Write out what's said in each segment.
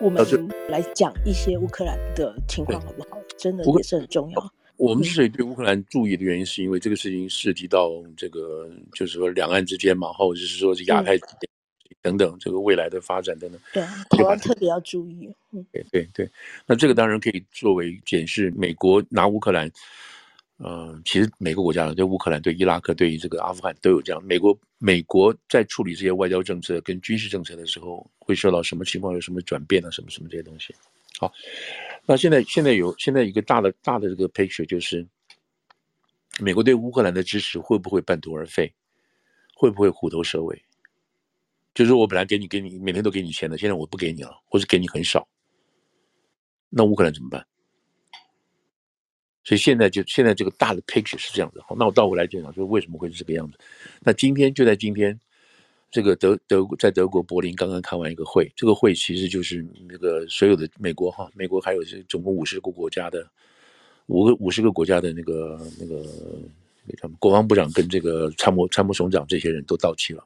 我们来讲一些乌克兰的情况好不好？真的也是很重要。我们之所以对乌克兰注意的原因，是因为这个事情涉及到这个，就是说两岸之间嘛，或者是说是亚太等等这个未来的发展等等。对，台湾特别要注意。嗯，对对对。那这个当然可以作为检视美国拿乌克兰。嗯，其实每个国家对乌克兰、对伊拉克、对于这个阿富汗都有这样。美国美国在处理这些外交政策跟军事政策的时候，会受到什么情况？有什么转变啊？什么什么这些东西？好，那现在现在有现在一个大的大的这个 picture 就是，美国对乌克兰的支持会不会半途而废？会不会虎头蛇尾？就是我本来给你给你每天都给你钱的，现在我不给你了，或者给你很少，那乌克兰怎么办？所以现在就现在这个大的 picture 是这样子，好，那我倒回来讲讲，说为什么会是这个样子？那今天就在今天，这个德德国在德国柏林刚刚开完一个会，这个会其实就是那个所有的美国哈，美国还有是总共五十个国家的五个五十个国家的那个那个他们国防部长跟这个参谋参谋总长这些人都到齐了，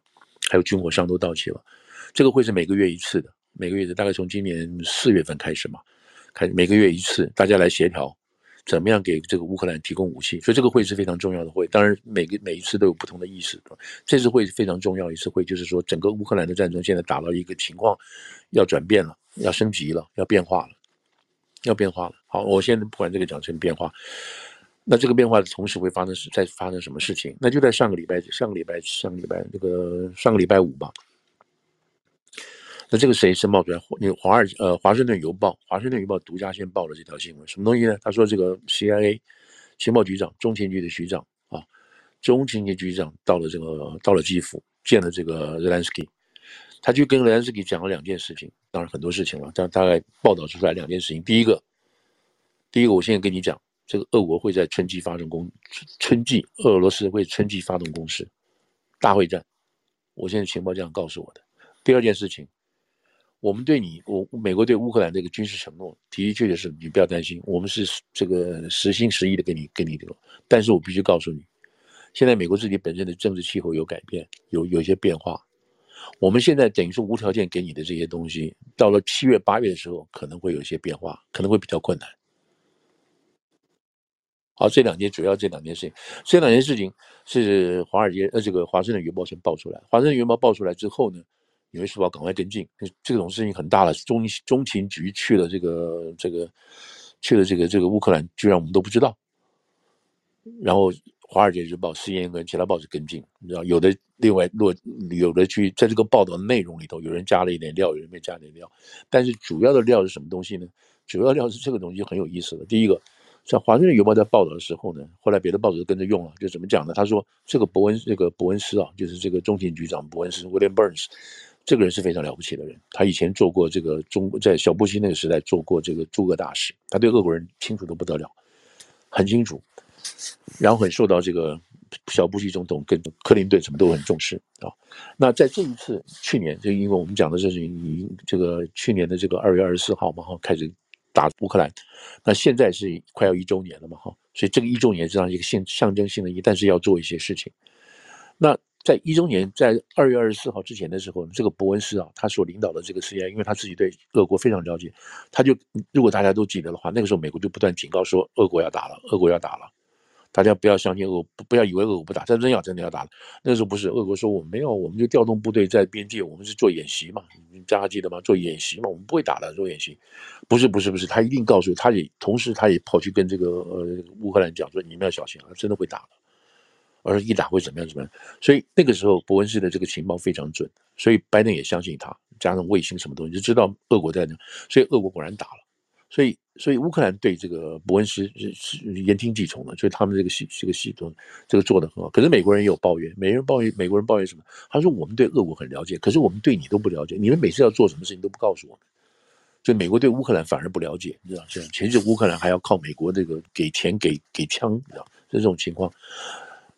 还有军火商都到齐了。这个会是每个月一次的，每个月的大概从今年四月份开始嘛，开每个月一次，大家来协调。怎么样给这个乌克兰提供武器？所以这个会是非常重要的会。当然，每个每一次都有不同的意思。这次会是非常重要一次会，就是说整个乌克兰的战争现在打到一个情况，要转变了，要升级了，要变化了，要变化了。好，我现在不管这个讲成变化，那这个变化的同时会发生是在发生什么事情？那就在上个礼拜，上个礼拜，上个礼拜，这个上个礼拜五吧。那这个谁申报出来？那华尔呃，华盛顿邮报，华盛顿邮报独家先报了这条新闻，什么东西呢？他说这个 CIA 情报局长，中情局的局长啊，中情局局长到了这个到了基辅，见了这个泽连斯基，他就跟泽连斯基讲了两件事情，当然很多事情了，但大概报道出来两件事情。第一个，第一个，我现在跟你讲，这个俄国会在春季发动攻，春季俄罗斯会春季发动攻势，大会战，我现在情报这样告诉我的。第二件事情。我们对你，我美国对乌克兰这个军事承诺，的确确是你不要担心，我们是这个实心实意的给你给你这个。但是我必须告诉你，现在美国自己本身的政治气候有改变，有有一些变化。我们现在等于说无条件给你的这些东西，到了七月八月的时候，可能会有一些变化，可能会比较困难。好，这两件主要这两件事情，这两件事情是华尔街呃这个华盛顿邮报先报出来，华盛顿邮报报出来之后呢，纽约时报赶快跟进，这种事情很大了。中中情局去了这个这个，去了这个这个乌克兰，居然我们都不知道。然后《华尔街日报》、CNN 跟其他报纸跟进，你知道，有的另外落，有的去在这个报道内容里头，有人加了一点料，有人没加点料。但是主要的料是什么东西呢？主要料是这个东西很有意思的。第一个，像《华盛顿邮报》在报道的时候呢，后来别的报纸都跟着用了，就怎么讲呢？他说这个伯恩这个伯恩斯啊，就是这个中情局长伯恩斯 William Burns。这个人是非常了不起的人，他以前做过这个中，在小布希那个时代做过这个驻俄大使，他对俄国人清楚的不得了，很清楚，然后很受到这个小布希总统跟克林顿什么都很重视啊。那在这一次去年，就因为我们讲的这是以这个去年的这个二月二十四号嘛哈，开始打乌克兰，那现在是快要一周年了嘛哈，所以这个一周年是这样一个象象征性的意义，但是要做一些事情，那。在一周年，在二月二十四号之前的时候，这个伯恩斯啊，他所领导的这个 CIA，因为他自己对俄国非常了解，他就如果大家都记得的话，那个时候美国就不断警告说，俄国要打了，俄国要打了，大家不要相信俄，不要以为俄国不打，真真要真的要打了。那个时候不是，俄国说我没有，我们就调动部队在边界，我们是做演习嘛，大家记得吗？做演习嘛，我们不会打的，做演习。不是不是不是，他一定告诉他也同时他也跑去跟这个呃乌克兰讲说，你们要小心啊，真的会打了。而一打会怎么样？怎么样？所以那个时候，伯恩斯的这个情报非常准，所以拜登也相信他，加上卫星什么东西，就知道俄国在那。所以俄国果然打了。所以，所以乌克兰对这个伯恩斯是是言听计从的，所以他们这个系这个系统这个做的很好。可是美国人也有抱怨，美人抱怨，美国人抱怨什么？他说我们对俄国很了解，可是我们对你都不了解，你们每次要做什么事情都不告诉我们。所以美国对乌克兰反而不了解，你知道这样，其实乌克兰还要靠美国这个给钱给给枪，你知道这种情况。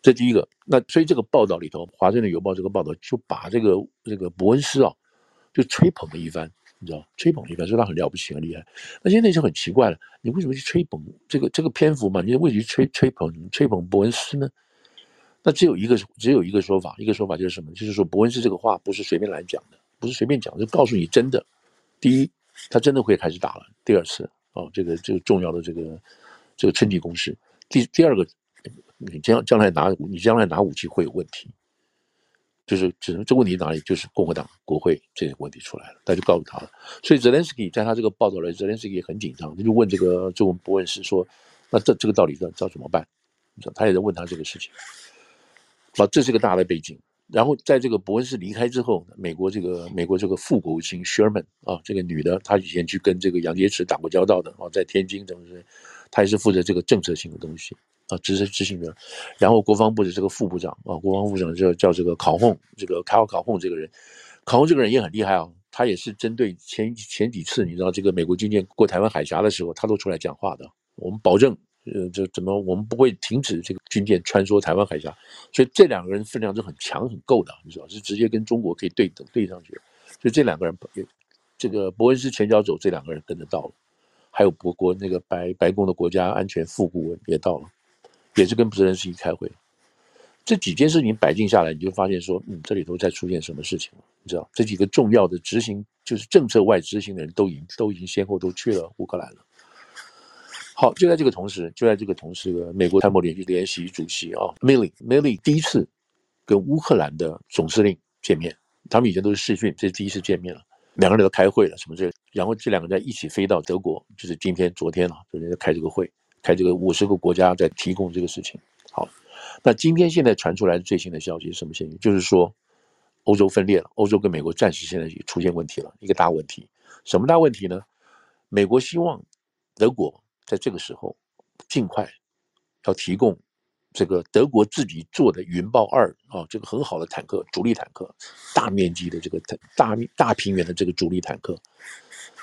这第一个，那所以这个报道里头，《华盛顿邮报》这个报道就把这个这个伯恩斯啊，就吹捧了一番，你知道，吹捧了一番，说他很了不起，很厉害。那现在就很奇怪了，你为什么去吹捧这个这个篇幅嘛？你为什么去吹吹捧吹捧伯恩斯呢？那只有一个只有一个说法，一个说法就是什么？就是说伯恩斯这个话不是随便来讲的，不是随便讲，就告诉你真的。第一，他真的会开始打了第二次哦，这个这个重要的这个这个春季攻势。第第二个，你将将来拿你将来拿武器会有问题，就是只能这问题哪里就是共和党国会这个问题出来了，他就告诉他了。所以泽连斯基在他这个报道里，泽连斯基也很紧张，他就问这个这位伯恩斯说：“那这这个到底要要怎么办？”他也在问他这个事情。好，这是个大的背景。然后在这个伯恩斯离开之后，美国这个美国这个副国务卿 Sherman 啊，这个女的，她以前去跟这个杨洁篪打过交道的啊，在天津等等，她也是负责这个政策性的东西啊，执行执行的。然后国防部的这个副部长啊，国防部长叫叫这个考洪，这个考考洪这个人，考洪这个人也很厉害啊，他也是针对前前几次你知道这个美国军舰过台湾海峡的时候，他都出来讲话的，我们保证。呃，这怎么我们不会停止这个军舰穿梭台湾海峡？所以这两个人分量是很强很够的，你知道，是直接跟中国可以对等对上去。所以这两个人，这个伯恩斯前脚走，这两个人跟着到了，还有伯国那个白白宫的国家安全副顾问也到了，也是跟泽连斯基开会。这几件事情摆进下来，你就发现说，嗯，这里头在出现什么事情了？你知道，这几个重要的执行就是政策外执行的人都已经都已经先后都去了乌克兰了。好，就在这个同时，就在这个同时，美国参谋联联席主席啊，Milley Milley 第一次跟乌克兰的总司令见面，他们以前都是视讯，这是第一次见面了，两个人都开会了，什么这，然后这两个人在一起飞到德国，就是今天、昨天了，昨天在开这个会，开这个五十个国家在提供这个事情。好，那今天现在传出来的最新的消息是什么信息？就是说欧洲分裂了，欧洲跟美国暂时现在也出现问题了，一个大问题，什么大问题呢？美国希望德国。在这个时候，尽快要提供这个德国自己做的云豹二啊，这个很好的坦克，主力坦克，大面积的这个大大平原的这个主力坦克，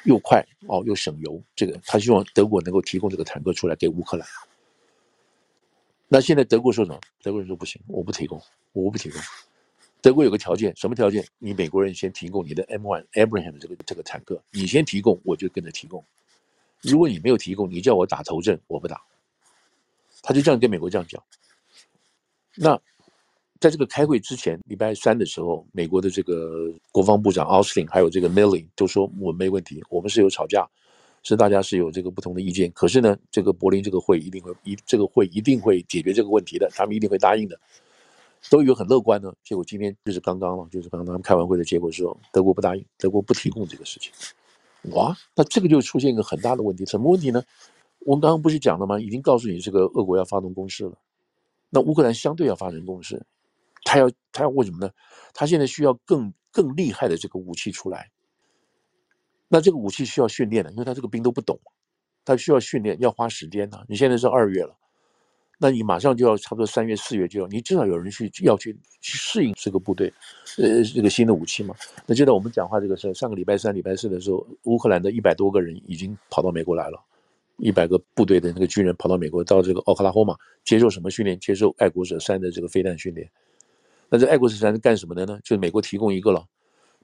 又快哦又省油，这个他希望德国能够提供这个坦克出来给乌克兰。那现在德国说什么？德国人说不行，我不提供，我不提供。德国有个条件，什么条件？你美国人先提供你的 M1 Abraham 的这个这个坦克，你先提供，我就跟着提供。如果你没有提供，你叫我打头阵，我不打。他就这样跟美国这样讲。那在这个开会之前，礼拜三的时候，美国的这个国防部长奥斯汀还有这个 Milley 都说我没问题，我们是有吵架，是大家是有这个不同的意见。可是呢，这个柏林这个会一定会一这个会一定会解决这个问题的，他们一定会答应的，都有很乐观呢。结果今天就是刚刚了，就是刚刚他们开完会的结果是，德国不答应，德国不提供这个事情。哇，那这个就出现一个很大的问题，什么问题呢？我们刚刚不是讲了吗？已经告诉你这个俄国要发动攻势了，那乌克兰相对要发生攻势，他要他要为什么呢？他现在需要更更厉害的这个武器出来，那这个武器需要训练的，因为他这个兵都不懂，他需要训练，要花时间的。你现在是二月了。那你马上就要差不多三月四月就要，你至少有人去要去去适应这个部队，呃，这个新的武器嘛。那就在我们讲话这个事，上个礼拜三、礼拜四的时候，乌克兰的一百多个人已经跑到美国来了，一百个部队的那个军人跑到美国，到这个奥克拉荷马接受什么训练？接受爱国者三的这个飞弹训练。那这爱国者三是干什么的呢？就是美国提供一个了，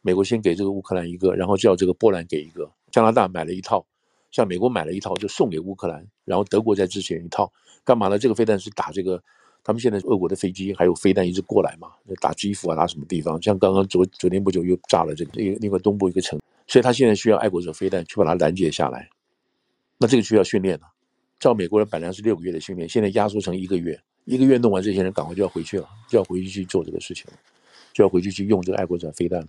美国先给这个乌克兰一个，然后叫这个波兰给一个，加拿大买了一套，像美国买了一套就送给乌克兰，然后德国再支援一套。干嘛呢？这个飞弹是打这个，他们现在俄国的飞机还有飞弹一直过来嘛，打基辅啊，打什么地方？像刚刚昨昨天不久又炸了这个另另外东部一个城，所以他现在需要爱国者飞弹去把它拦截下来。那这个需要训练的，照美国人本来是六个月的训练，现在压缩成一个月，一个月弄完，这些人赶快就要回去了，就要回去去做这个事情了，就要回去去用这个爱国者飞弹了，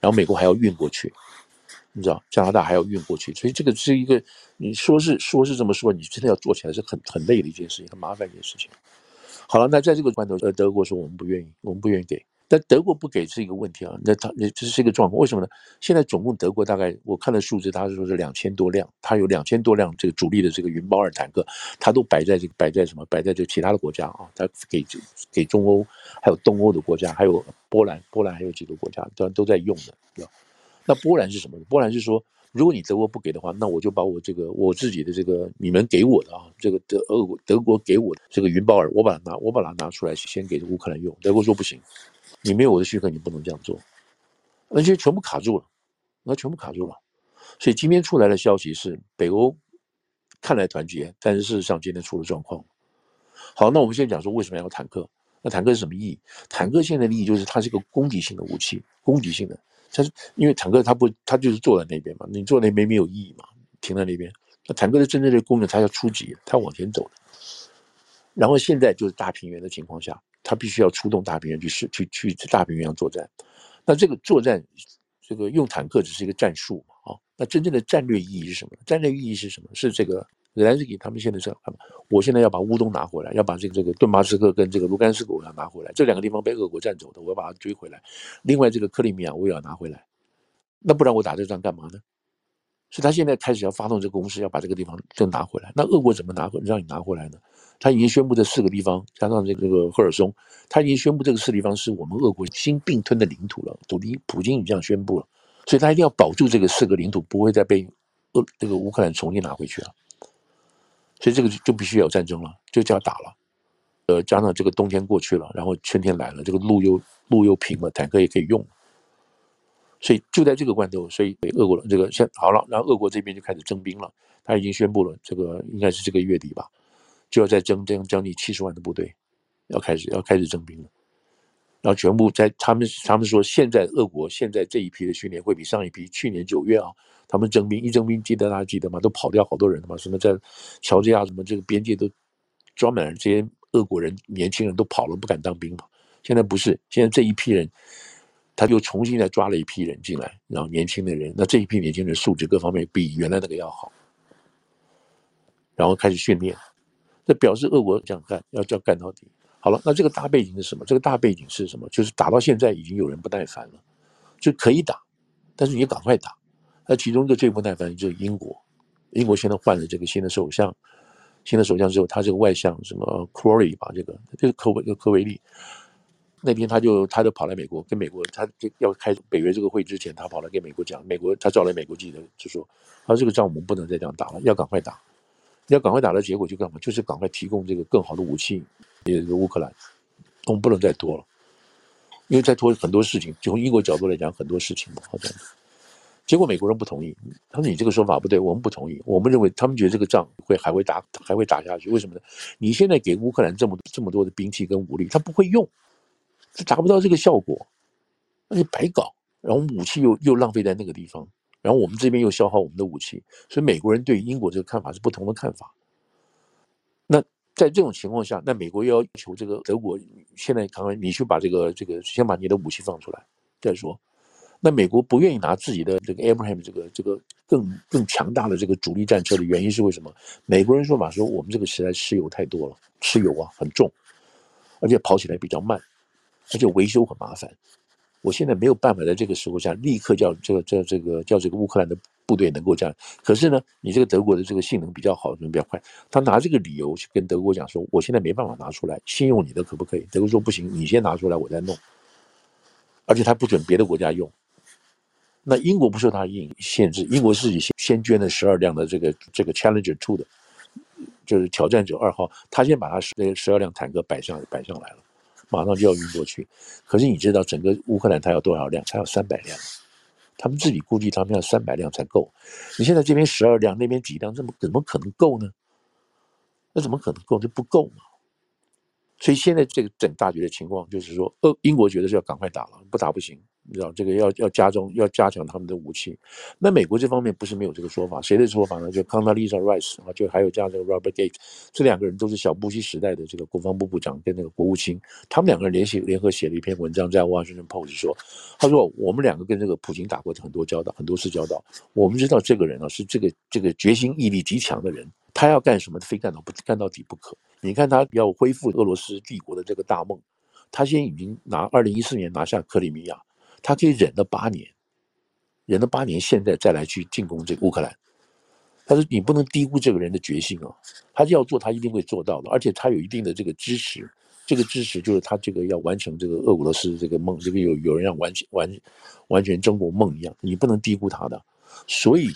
然后美国还要运过去。你知道加拿大还要运过去，所以这个是一个你说是说是这么说，你真的要做起来是很很累的一件事情，很麻烦一件事情。好了，那在这个关头，呃，德国说我们不愿意，我们不愿意给，但德国不给是一个问题啊。那他那这是一个状况，为什么呢？现在总共德国大概我看的数字，他是说是两千多辆，他有两千多辆这个主力的这个云豹二坦克，他都摆在这个摆在什么？摆在这其他的国家啊，他给给中欧还有东欧的国家，还有波兰，波兰还有几个国家都都在用的，知道。那波兰是什么？波兰是说，如果你德国不给的话，那我就把我这个我自己的这个你们给我的啊，这个德俄德国给我的这个云豹二，我把它拿我把它拿出来先给乌克兰用。德国说不行，你没有我的许可，你不能这样做，那就全部卡住了，那全部卡住了。所以今天出来的消息是，北欧看来团结，但是事实上今天出了状况。好，那我们先讲说为什么要坦克？那坦克是什么意义？坦克现在的意义就是它是一个攻击性的武器，攻击性的。它是因为坦克它不它就是坐在那边嘛，你坐在那边没有意义嘛，停在那边。那坦克的真正的功能，它要出击，它往前走的。然后现在就是大平原的情况下，他必须要出动大平原去是去去大平原上作战。那这个作战，这个用坦克只是一个战术嘛，啊，那真正的战略意义是什么？战略意义是什么？是这个泽连斯基他们现在是，我现在要把乌东拿回来，要把这个这个顿巴斯克跟这个卢甘斯克我要拿回来，这两个地方被俄国占走的，我要把它追回来。另外这个克里米亚我也要拿回来，那不然我打这仗干嘛呢？所以他现在开始要发动这个攻势，要把这个地方再拿回来。那俄国怎么拿回让你拿回来呢？他已经宣布这四个地方，加上这个赫尔松，他已经宣布这个四个地方是我们俄国新并吞的领土了。土地普京已经这样宣布了，所以他一定要保住这个四个领土，不会再被俄这个乌克兰重新拿回去了。所以这个就必须要有战争了，就就要打了。呃，加上这个冬天过去了，然后春天来了，这个路又路又平了，坦克也可以用。所以就在这个关头，所以俄国这个先好了，然后俄国这边就开始征兵了。他已经宣布了，这个应该是这个月底吧，就要再征征将近七十万的部队，要开始要开始征兵了。然后全部在他们他们说，现在俄国现在这一批的训练会比上一批去年九月啊，他们征兵一征兵，记得大家记得吗？都跑掉好多人了嘛，什么在乔治亚什么这个边界都装满了这些俄国人，年轻人都跑了，不敢当兵嘛。现在不是，现在这一批人。他就重新再抓了一批人进来，然后年轻的人，那这一批年轻人素质各方面比原来那个要好，然后开始训练，这表示俄国想干，要要干到底。好了，那这个大背景是什么？这个大背景是什么？就是打到现在已经有人不耐烦了，就可以打，但是你赶快打。那其中一个最不耐烦就是英国，英国现在换了这个新的首相，新的首相之后，他这个外相什么 Crawley 吧，这个这个科维科维利。那天他就他就跑来美国，跟美国他就要开北约这个会之前，他跑来跟美国讲，美国他找来美国记者就说，他说这个仗我们不能再这样打了，要赶快打，要赶快打的结果就干嘛？就是赶快提供这个更好的武器给乌克兰，我们不能再拖了，因为再拖很多事情，就从英国角度来讲很多事情嘛，好像，结果美国人不同意，他说你这个说法不对，我们不同意，我们认为他们觉得这个仗会还会打还会打下去，为什么呢？你现在给乌克兰这么这么多的兵器跟武力，他不会用。就达不到这个效果，那就白搞，然后武器又又浪费在那个地方，然后我们这边又消耗我们的武器，所以美国人对英国这个看法是不同的看法。那在这种情况下，那美国要求这个德国现在刚刚你去把这个这个先把你的武器放出来再说。那美国不愿意拿自己的这个 Abraham 这个这个更更强大的这个主力战车的原因是为什么？美国人说法说我们这个时代吃油太多了，吃油啊很重，而且跑起来比较慢。而且维修很麻烦，我现在没有办法在这个时候下立刻叫这个这这个叫这个乌克兰的部队能够这样。可是呢，你这个德国的这个性能比较好，能比较快。他拿这个理由去跟德国讲说，我现在没办法拿出来，先用你的可不可以？德国说不行，你先拿出来，我再弄。而且他不准别的国家用。那英国不受他限限制，英国自己先先捐了十二辆的这个这个 Challenger Two 的，就是挑战者二号，他先把他十十二辆坦克摆上摆上来了。马上就要运过去，可是你知道整个乌克兰它要多少辆？他要三百辆，他们自己估计他们要三百辆才够。你现在这边十二辆，那边几辆，怎么怎么可能够呢？那怎么可能够？这不够嘛。所以现在这个整大局的情况就是说，呃，英国觉得是要赶快打了，不打不行。你知道这个要要加重要加强他们的武器，那美国这方面不是没有这个说法，谁的说法呢？就 Condoleezza Rice 啊，就还有加这个 Robert Gates，这两个人都是小布希时代的这个国防部部长跟那个国务卿，他们两个人联系联合写了一篇文章在华盛顿 Post 说，他说我们两个跟这个普京打过很多交道，很多次交道，我们知道这个人啊是这个这个决心毅力极强的人，他要干什么非干到不干到底不可。你看他要恢复俄罗斯帝国的这个大梦，他现在已经拿二零一四年拿下克里米亚。他可以忍了八年，忍了八年，现在再来去进攻这个乌克兰。他说：“你不能低估这个人的决心啊！他要做，他一定会做到的。而且他有一定的这个支持，这个支持就是他这个要完成这个俄罗斯这个梦，这个有有人要完全完完全中国梦一样，你不能低估他的。所以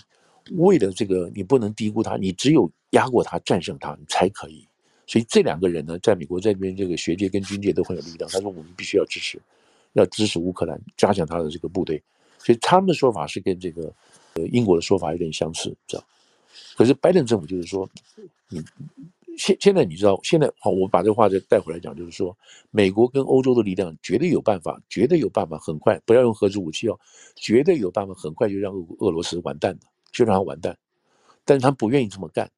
为了这个，你不能低估他，你只有压过他，战胜他，你才可以。所以这两个人呢，在美国这边，这个学界跟军界都很有力量。他说：我们必须要支持。”要支持乌克兰，加强他的这个部队，所以他们的说法是跟这个呃英国的说法有点相似，知道？可是拜登政府就是说，你现现在你知道，现在好，我把这话再带回来讲，就是说，美国跟欧洲的力量绝对有办法，绝对有办法，很快不要用核子武器哦，绝对有办法，很快就让俄俄罗斯完蛋的，就让他完蛋。但是他不愿意这么干，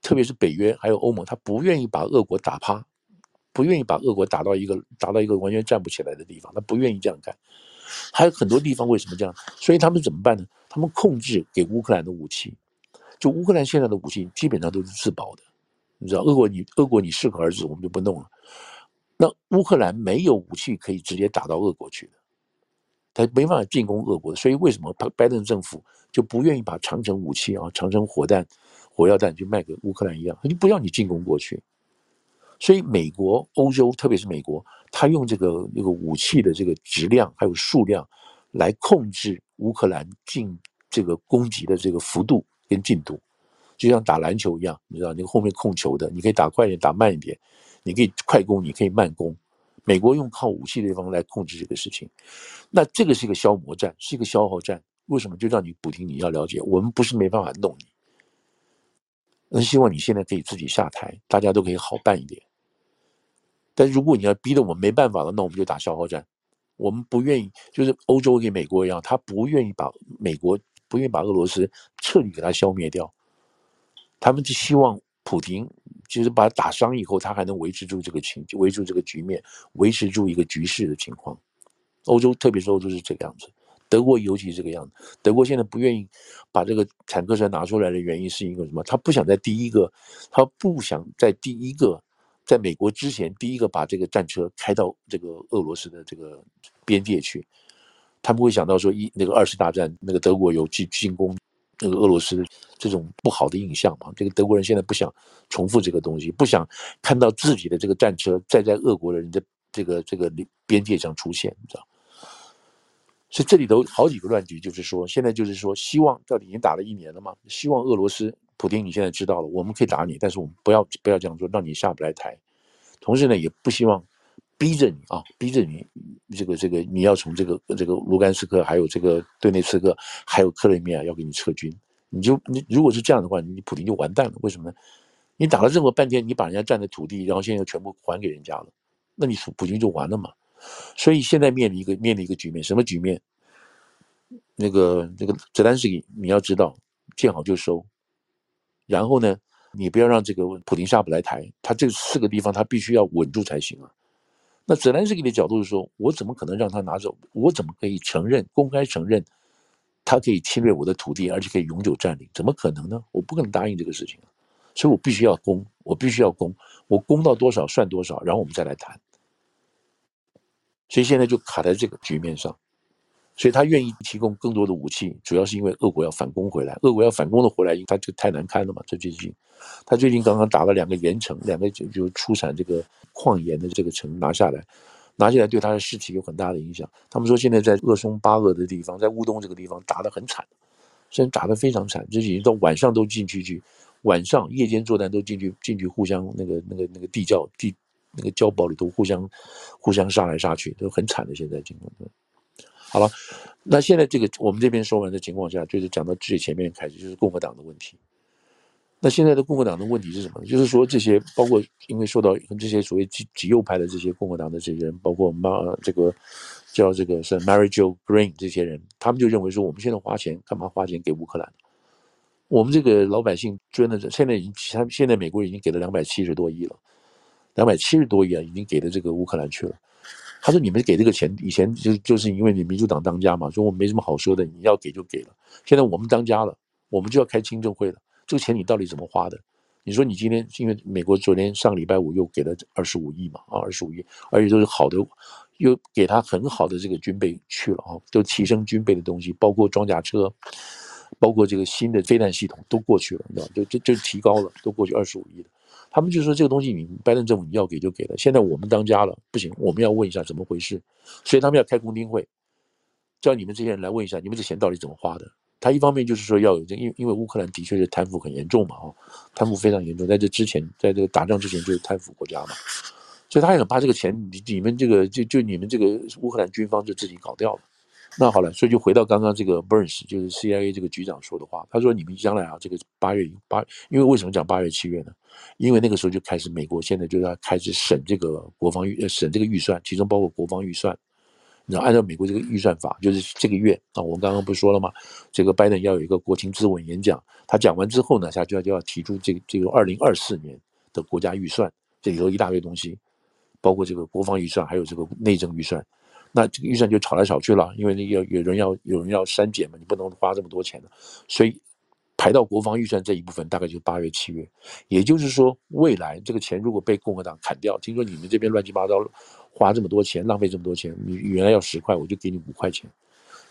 特别是北约还有欧盟，他不愿意把俄国打趴，不愿意把俄国打到一个打到一个完全站不起来的地方，他不愿意这样干。还有很多地方为什么这样？所以他们怎么办呢？他们控制给乌克兰的武器，就乌克兰现在的武器基本上都是自保的。你知道，俄国你俄国你适可而止，我们就不弄了。那乌克兰没有武器可以直接打到俄国去的，他没办法进攻俄国，所以为什么拜拜登政府就不愿意把长城武器啊、长城火弹、火药弹就卖给乌克兰一样？他就不要你进攻过去。所以美国、欧洲，特别是美国，他用这个那个武器的这个质量还有数量来控制乌克兰进这个攻击的这个幅度跟进度。就像打篮球一样，你知道，那个后面控球的，你可以打快一点，打慢一点，你可以快攻，你可以慢攻。美国用靠武器的地方来控制这个事情，那这个是一个消磨战，是一个消耗战。为什么？就让你补丁，你要了解，我们不是没办法弄你，那希望你现在可以自己下台，大家都可以好办一点。但如果你要逼得我们没办法了，那我们就打消耗战。我们不愿意，就是欧洲跟美国一样，他不愿意把美国，不愿意把俄罗斯彻底给他消灭掉。他们就希望普京，就是把他打伤以后，他还能维持住这个情，维持住这个局面，维持住一个局势的情况。欧洲，特别是欧洲是这个样子，德国尤其是这个样子。德国现在不愿意把这个坦克车拿出来的原因是因为什么？他不想在第一个，他不想在第一个，在美国之前第一个把这个战车开到这个俄罗斯的这个边界去。他们会想到说一那个二次大战那个德国有进进攻。那个俄罗斯的这种不好的印象嘛，这个德国人现在不想重复这个东西，不想看到自己的这个战车再在俄国人的这个这个边界上出现，你知道？所以这里头好几个乱局，就是说现在就是说，希望到底已经打了一年了嘛，希望俄罗斯普京你现在知道了，我们可以打你，但是我们不要不要这样做，让你下不来台。同时呢，也不希望。逼着你啊，逼着你，这个这个，你要从这个这个卢甘斯克，还有这个顿涅茨克，还有克里米亚要给你撤军，你就你如果是这样的话，你普京就完蛋了。为什么呢？你打了这么半天，你把人家占的土地，然后现在又全部还给人家了，那你普京就完了嘛。所以现在面临一个面临一个局面，什么局面？那个那个泽连斯基，你要知道，见好就收。然后呢，你不要让这个普丁下不来台，他这四个地方他必须要稳住才行啊。那泽连斯基的角度是说，我怎么可能让他拿走？我怎么可以承认、公开承认，他可以侵略我的土地，而且可以永久占领？怎么可能呢？我不可能答应这个事情！所以我必须要攻，我必须要攻，我攻到多少算多少，然后我们再来谈。所以现在就卡在这个局面上。所以他愿意提供更多的武器，主要是因为俄国要反攻回来。俄国要反攻的回来，因为他这个太难堪了嘛。这最近，他最近刚刚打了两个盐城，两个就就出产这个矿盐的这个城拿下来，拿下来对他的士气有很大的影响。他们说现在在鄂松巴鄂的地方，在乌东这个地方打得很惨，现在打得非常惨，就已经到晚上都进去去，晚上夜间作战都进去进去互相那个那个那个地窖地那个碉堡里头互相互相杀来杀去，都很惨的现在情况。好了，那现在这个我们这边说完的情况下，就是讲到最前面开始，就是共和党的问题。那现在的共和党的问题是什么呢？就是说这些包括因为受到这些所谓极极右派的这些共和党的这些人，包括马这个叫这个是 Mary Jo Green 这些人，他们就认为说，我们现在花钱干嘛花钱给乌克兰？我们这个老百姓捐的，现在已经他现在美国已经给了两百七十多亿了，两百七十多亿啊，已经给了这个乌克兰去了。他说：“你们给这个钱，以前就就是因为你民主党当家嘛，说我没什么好说的，你要给就给了。现在我们当家了，我们就要开听证会了。这个钱你到底怎么花的？你说你今天因为美国昨天上礼拜五又给了二十五亿嘛，啊，二十五亿，而且都是好的，又给他很好的这个军备去了啊，都提升军备的东西，包括装甲车，包括这个新的飞弹系统都过去了，你知道，就就就提高了，都过去二十五亿了。”他们就说这个东西，你拜登政府你要给就给了。现在我们当家了，不行，我们要问一下怎么回事。所以他们要开公听会，叫你们这些人来问一下，你们这钱到底怎么花的？他一方面就是说要有这，因因为乌克兰的确是贪腐很严重嘛，哦，贪腐非常严重，在这之前，在这个打仗之前就是贪腐国家嘛，所以他也很怕这个钱，你你们这个就就你们这个乌克兰军方就自己搞掉了，那好了，所以就回到刚刚这个 Burns，就是 CIA 这个局长说的话，他说你们将来啊，这个八月八，因为为什么讲八月七月呢？因为那个时候就开始美国现在就要开始审这个国防预，审这个预算，其中包括国防预算。然后按照美国这个预算法，就是这个月啊，我们刚刚不是说了吗？这个拜登要有一个国情咨文演讲，他讲完之后呢，他就要就要提出这个这个二零二四年的国家预算，这里头一大堆东西，包括这个国防预算，还有这个内政预算。那这个预算就吵来吵去了，因为那个有人要有人要删减嘛，你不能花这么多钱的，所以排到国防预算这一部分大概就八月七月。也就是说，未来这个钱如果被共和党砍掉，听说你们这边乱七八糟。花这么多钱，浪费这么多钱，你原来要十块，我就给你五块钱，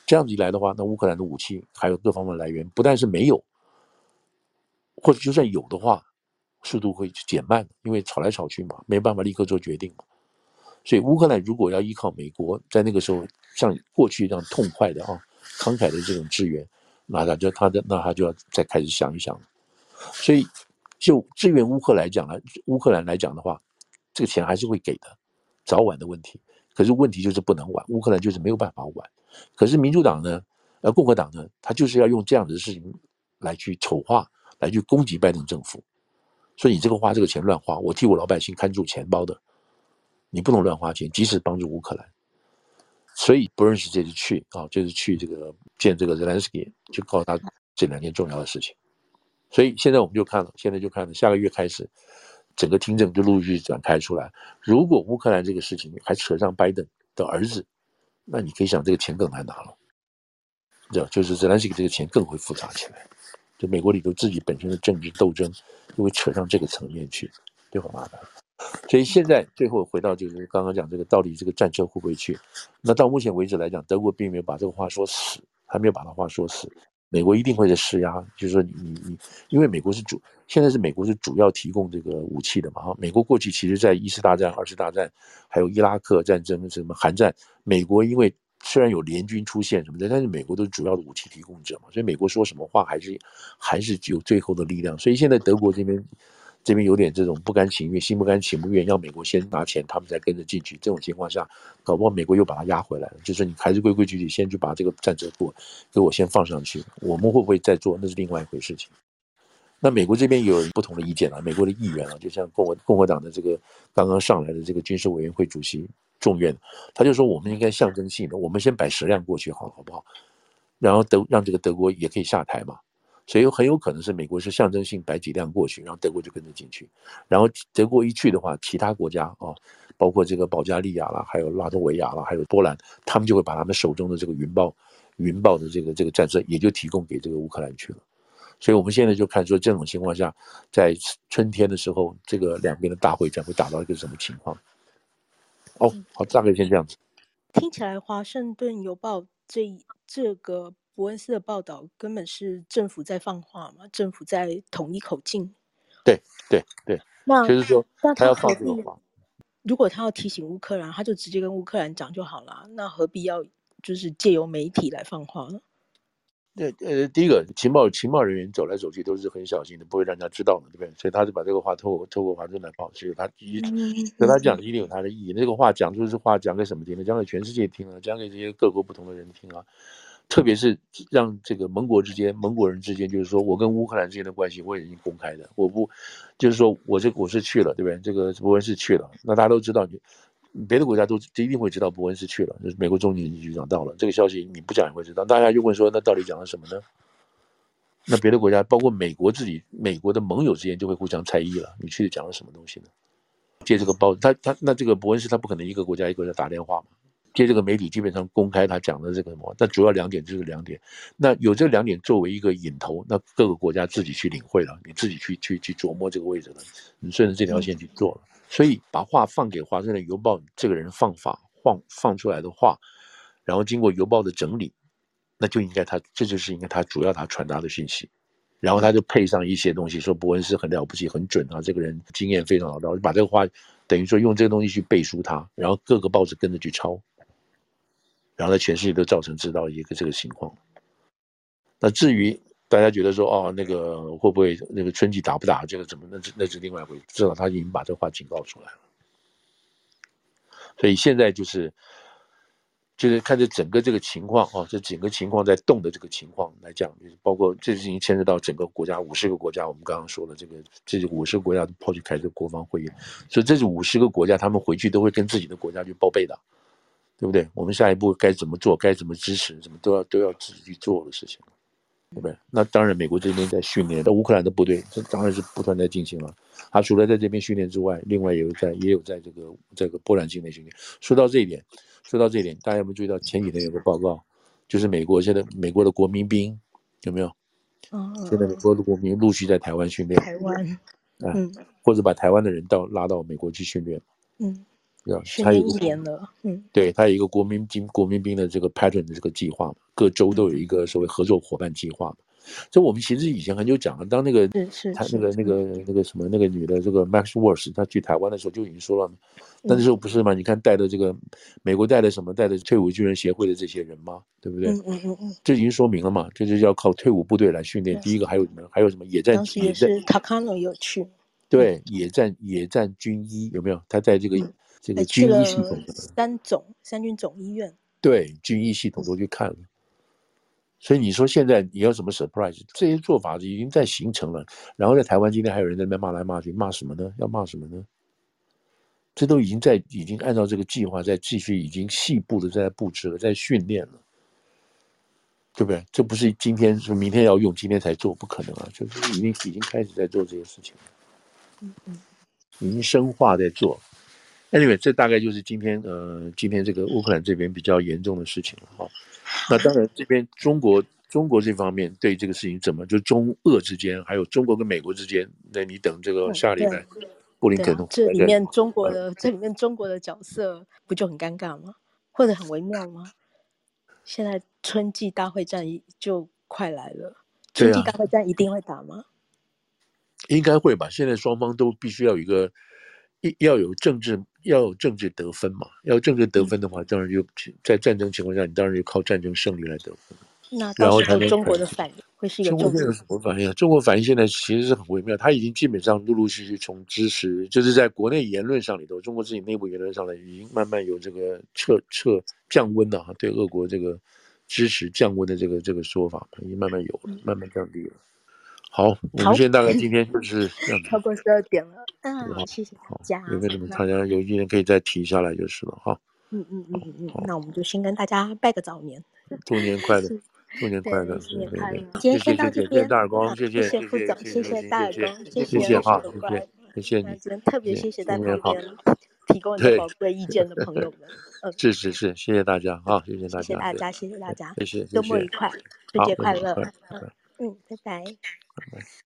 这样子一来的话，那乌克兰的武器还有各方面来源，不但是没有，或者就算有的话，速度会减慢，因为吵来吵去嘛，没办法立刻做决定嘛。所以乌克兰如果要依靠美国，在那个时候像过去一样痛快的啊，慷慨的这种支援，那他就他的那他就要再开始想一想。所以就支援乌克兰来讲呢，乌克兰来讲的话，这个钱还是会给的。早晚的问题，可是问题就是不能晚，乌克兰就是没有办法晚。可是民主党呢，呃，共和党呢，他就是要用这样的事情来去丑化，来去攻击拜登政府。说你这个花这个钱乱花，我替我老百姓看住钱包的，你不能乱花钱，即使帮助乌克兰。所以不认识这次去啊，就是去这个见这个泽连斯基，就告诉他这两件重要的事情。所以现在我们就看了，现在就看了，下个月开始。整个听证就陆续展开出来。如果乌克兰这个事情还扯上拜登的儿子，那你可以想，这个钱更难拿了。这就是泽连斯基这个钱更会复杂起来。就美国里头自己本身的政治斗争，就会扯上这个层面去，就很麻烦。所以现在最后回到就是刚刚讲这个，到底这个战车会不会去？那到目前为止来讲，德国并没有把这个话说死，还没有把他话说死。美国一定会在施压，就是说你你你，因为美国是主，现在是美国是主要提供这个武器的嘛哈。美国过去其实在一次大战、二次大战，还有伊拉克战争、什么韩战，美国因为虽然有联军出现什么的，但是美国都是主要的武器提供者嘛，所以美国说什么话还是还是有最后的力量。所以现在德国这边。这边有点这种不甘情愿，心不甘情不愿，要美国先拿钱，他们才跟着进去。这种情况下，搞不好美国又把它压回来了。就是你还是规规矩矩，先去把这个战车给我，给我先放上去。我们会不会再做，那是另外一回事情。那美国这边有不同的意见啊。美国的议员啊，就像共和共和党的这个刚刚上来的这个军事委员会主席众院，他就说我们应该象征性的，我们先摆十辆过去，好好不好？然后德让这个德国也可以下台嘛。所以很有可能是美国是象征性摆几辆过去，然后德国就跟着进去。然后德国一去的话，其他国家啊，包括这个保加利亚啦，还有拉脱维亚啦，还有波兰，他们就会把他们手中的这个云豹、云豹的这个这个战车，也就提供给这个乌克兰去了。所以我们现在就看说，这种情况下，在春天的时候，这个两边的大会战会打到一个什么情况？哦，好，大概先这样子。听起来，《华盛顿邮报》这这个。伯恩斯的报道根本是政府在放话嘛？政府在统一口径。对对对，那就是说，他要放这个话。如果他要提醒乌克兰，他就直接跟乌克兰讲就好了。那何必要就是借由媒体来放话呢？对，呃，第一个情报情报人员走来走去都是很小心的，不会让人家知道嘛，对不对？所以他就把这个话透过透过华盛顿报，所以他一跟、嗯、他讲一定有他的意义。那个话讲出是话讲给什么听呢？讲给全世界听啊，讲给这些各国不同的人听啊。特别是让这个盟国之间、盟国人之间，就是说我跟乌克兰之间的关系，我已经公开的。我不，就是说我这我是去了，对不对？这个伯恩斯去了，那大家都知道，你别的国家都一定会知道伯恩斯去了，就是美国中情局长到了，这个消息你不讲也会知道。大家就问说，那到底讲了什么呢？那别的国家，包括美国自己，美国的盟友之间就会互相猜疑了。你去讲了什么东西呢？借这个报，他他那这个伯恩斯他不可能一个国家一个国家打电话嘛。接这个媒体基本上公开他讲的这个什么，但主要两点就是两点。那有这两点作为一个引头，那各个国家自己去领会了，你自己去去去琢磨这个位置了，你顺着这条线去做了。所以把话放给华盛顿邮报这个人放法放放出来的话，然后经过邮报的整理，那就应该他这就是应该他主要他传达的信息，然后他就配上一些东西，说伯恩斯很了不起，很准啊，这个人经验非常老道，把这个话等于说用这个东西去背书他，然后各个报纸跟着去抄。然后在全世界都造成知道一个这个情况。那至于大家觉得说哦，那个会不会那个春季打不打这个怎么那是那是另外一回事。至少他已经把这话警告出来了。所以现在就是就是看着整个这个情况啊，这整个情况在动的这个情况来讲，就是包括这已经牵涉到整个国家五十个国家，我们刚刚说的这个，这五十个国家都跑去开这个国防会议，所以这是五十个国家，他们回去都会跟自己的国家去报备的，对不对？我们下一步该怎么做，该怎么支持，什么都要都要自己去做的事情，对不对？那当然，美国这边在训练，那乌克兰的部队这当然是不断在进行了。他除了在这边训练之外，另外也有在也有在这个这个波兰境内训练。说到这一点。说到这一点，大家有没有注意到前几天有个报告，就是美国现在美国的国民兵有没有？哦，现在美国的国民陆续在台湾训练。台湾，嗯，或者把台湾的人到拉到美国去训练。嗯，对吧？训练一年了。嗯，对他有一个国民兵国民兵的这个 pattern 的这个计划嘛，各州都有一个所谓合作伙伴计划嘛。这我们其实以前很久讲了，当那个他那个那个那个什么那个女的这个 Max Waltz 她去台湾的时候就已经说了，那时候不是嘛？你看带的这个美国带的什么带的退伍军人协会的这些人吗？对不对？嗯嗯嗯嗯，这已经说明了嘛，这就是要靠退伍部队来训练。第一个还有什么？还有什么野战？当时也是 Takano 有去。对，野战野战军医有没有？他在这个这个军医系统三总三军总医院。对，军医系统都去看了。所以你说现在你要什么 surprise？这些做法已经在形成了。然后在台湾今天还有人在那边骂来骂去，骂什么呢？要骂什么呢？这都已经在已经按照这个计划在继续，已经细部的在布置了，在训练了，对不对？这不是今天说明天要用，今天才做，不可能啊！就是已经已经开始在做这些事情了，嗯嗯，已经深化在做。Anyway，这大概就是今天呃今天这个乌克兰这边比较严重的事情了哈。那当然，这边中国中国这方面对这个事情怎么就中俄之间，还有中国跟美国之间，那你等这个下礼拜布林肯这里面中国的这里面中国的角色不就很尴尬吗？或者很微妙吗？现在春季大会战就快来了，春季大会战一定会打吗？应该会吧。现在双方都必须要有一个一要有政治。要有政治得分嘛？要有政治得分的话，当然就在战争情况下，你当然就靠战争胜利来得分。那然后他中国的反应会是一个中国有什么反应啊？中国反应现在其实是很微妙，他已经基本上陆陆续续从支持，就是在国内言论上里头，中国自己内部言论上呢，已经慢慢有这个撤撤降温的哈，对俄国这个支持降温的这个这个说法，已经慢慢有了，慢慢降低了。好，我们现在大概今天就是这样子。超过十二点了，嗯，谢谢大家。有没有什么大家有意见可以再提下来就是了哈。嗯嗯嗯嗯嗯，那我们就先跟大家拜个早年，祝年快乐，祝年快乐，新年快乐。今天先到这边，谢谢大耳光，谢谢谢谢副总，谢谢大耳光，谢谢哈，谢谢谢谢你。今天特别谢谢在旁边提供宝贵意见的朋友们。嗯，是是是，谢谢大家啊，谢谢大家，谢谢大家，谢谢大家，谢谢，周末愉快，春节快乐。嗯，嗯，拜拜，拜拜。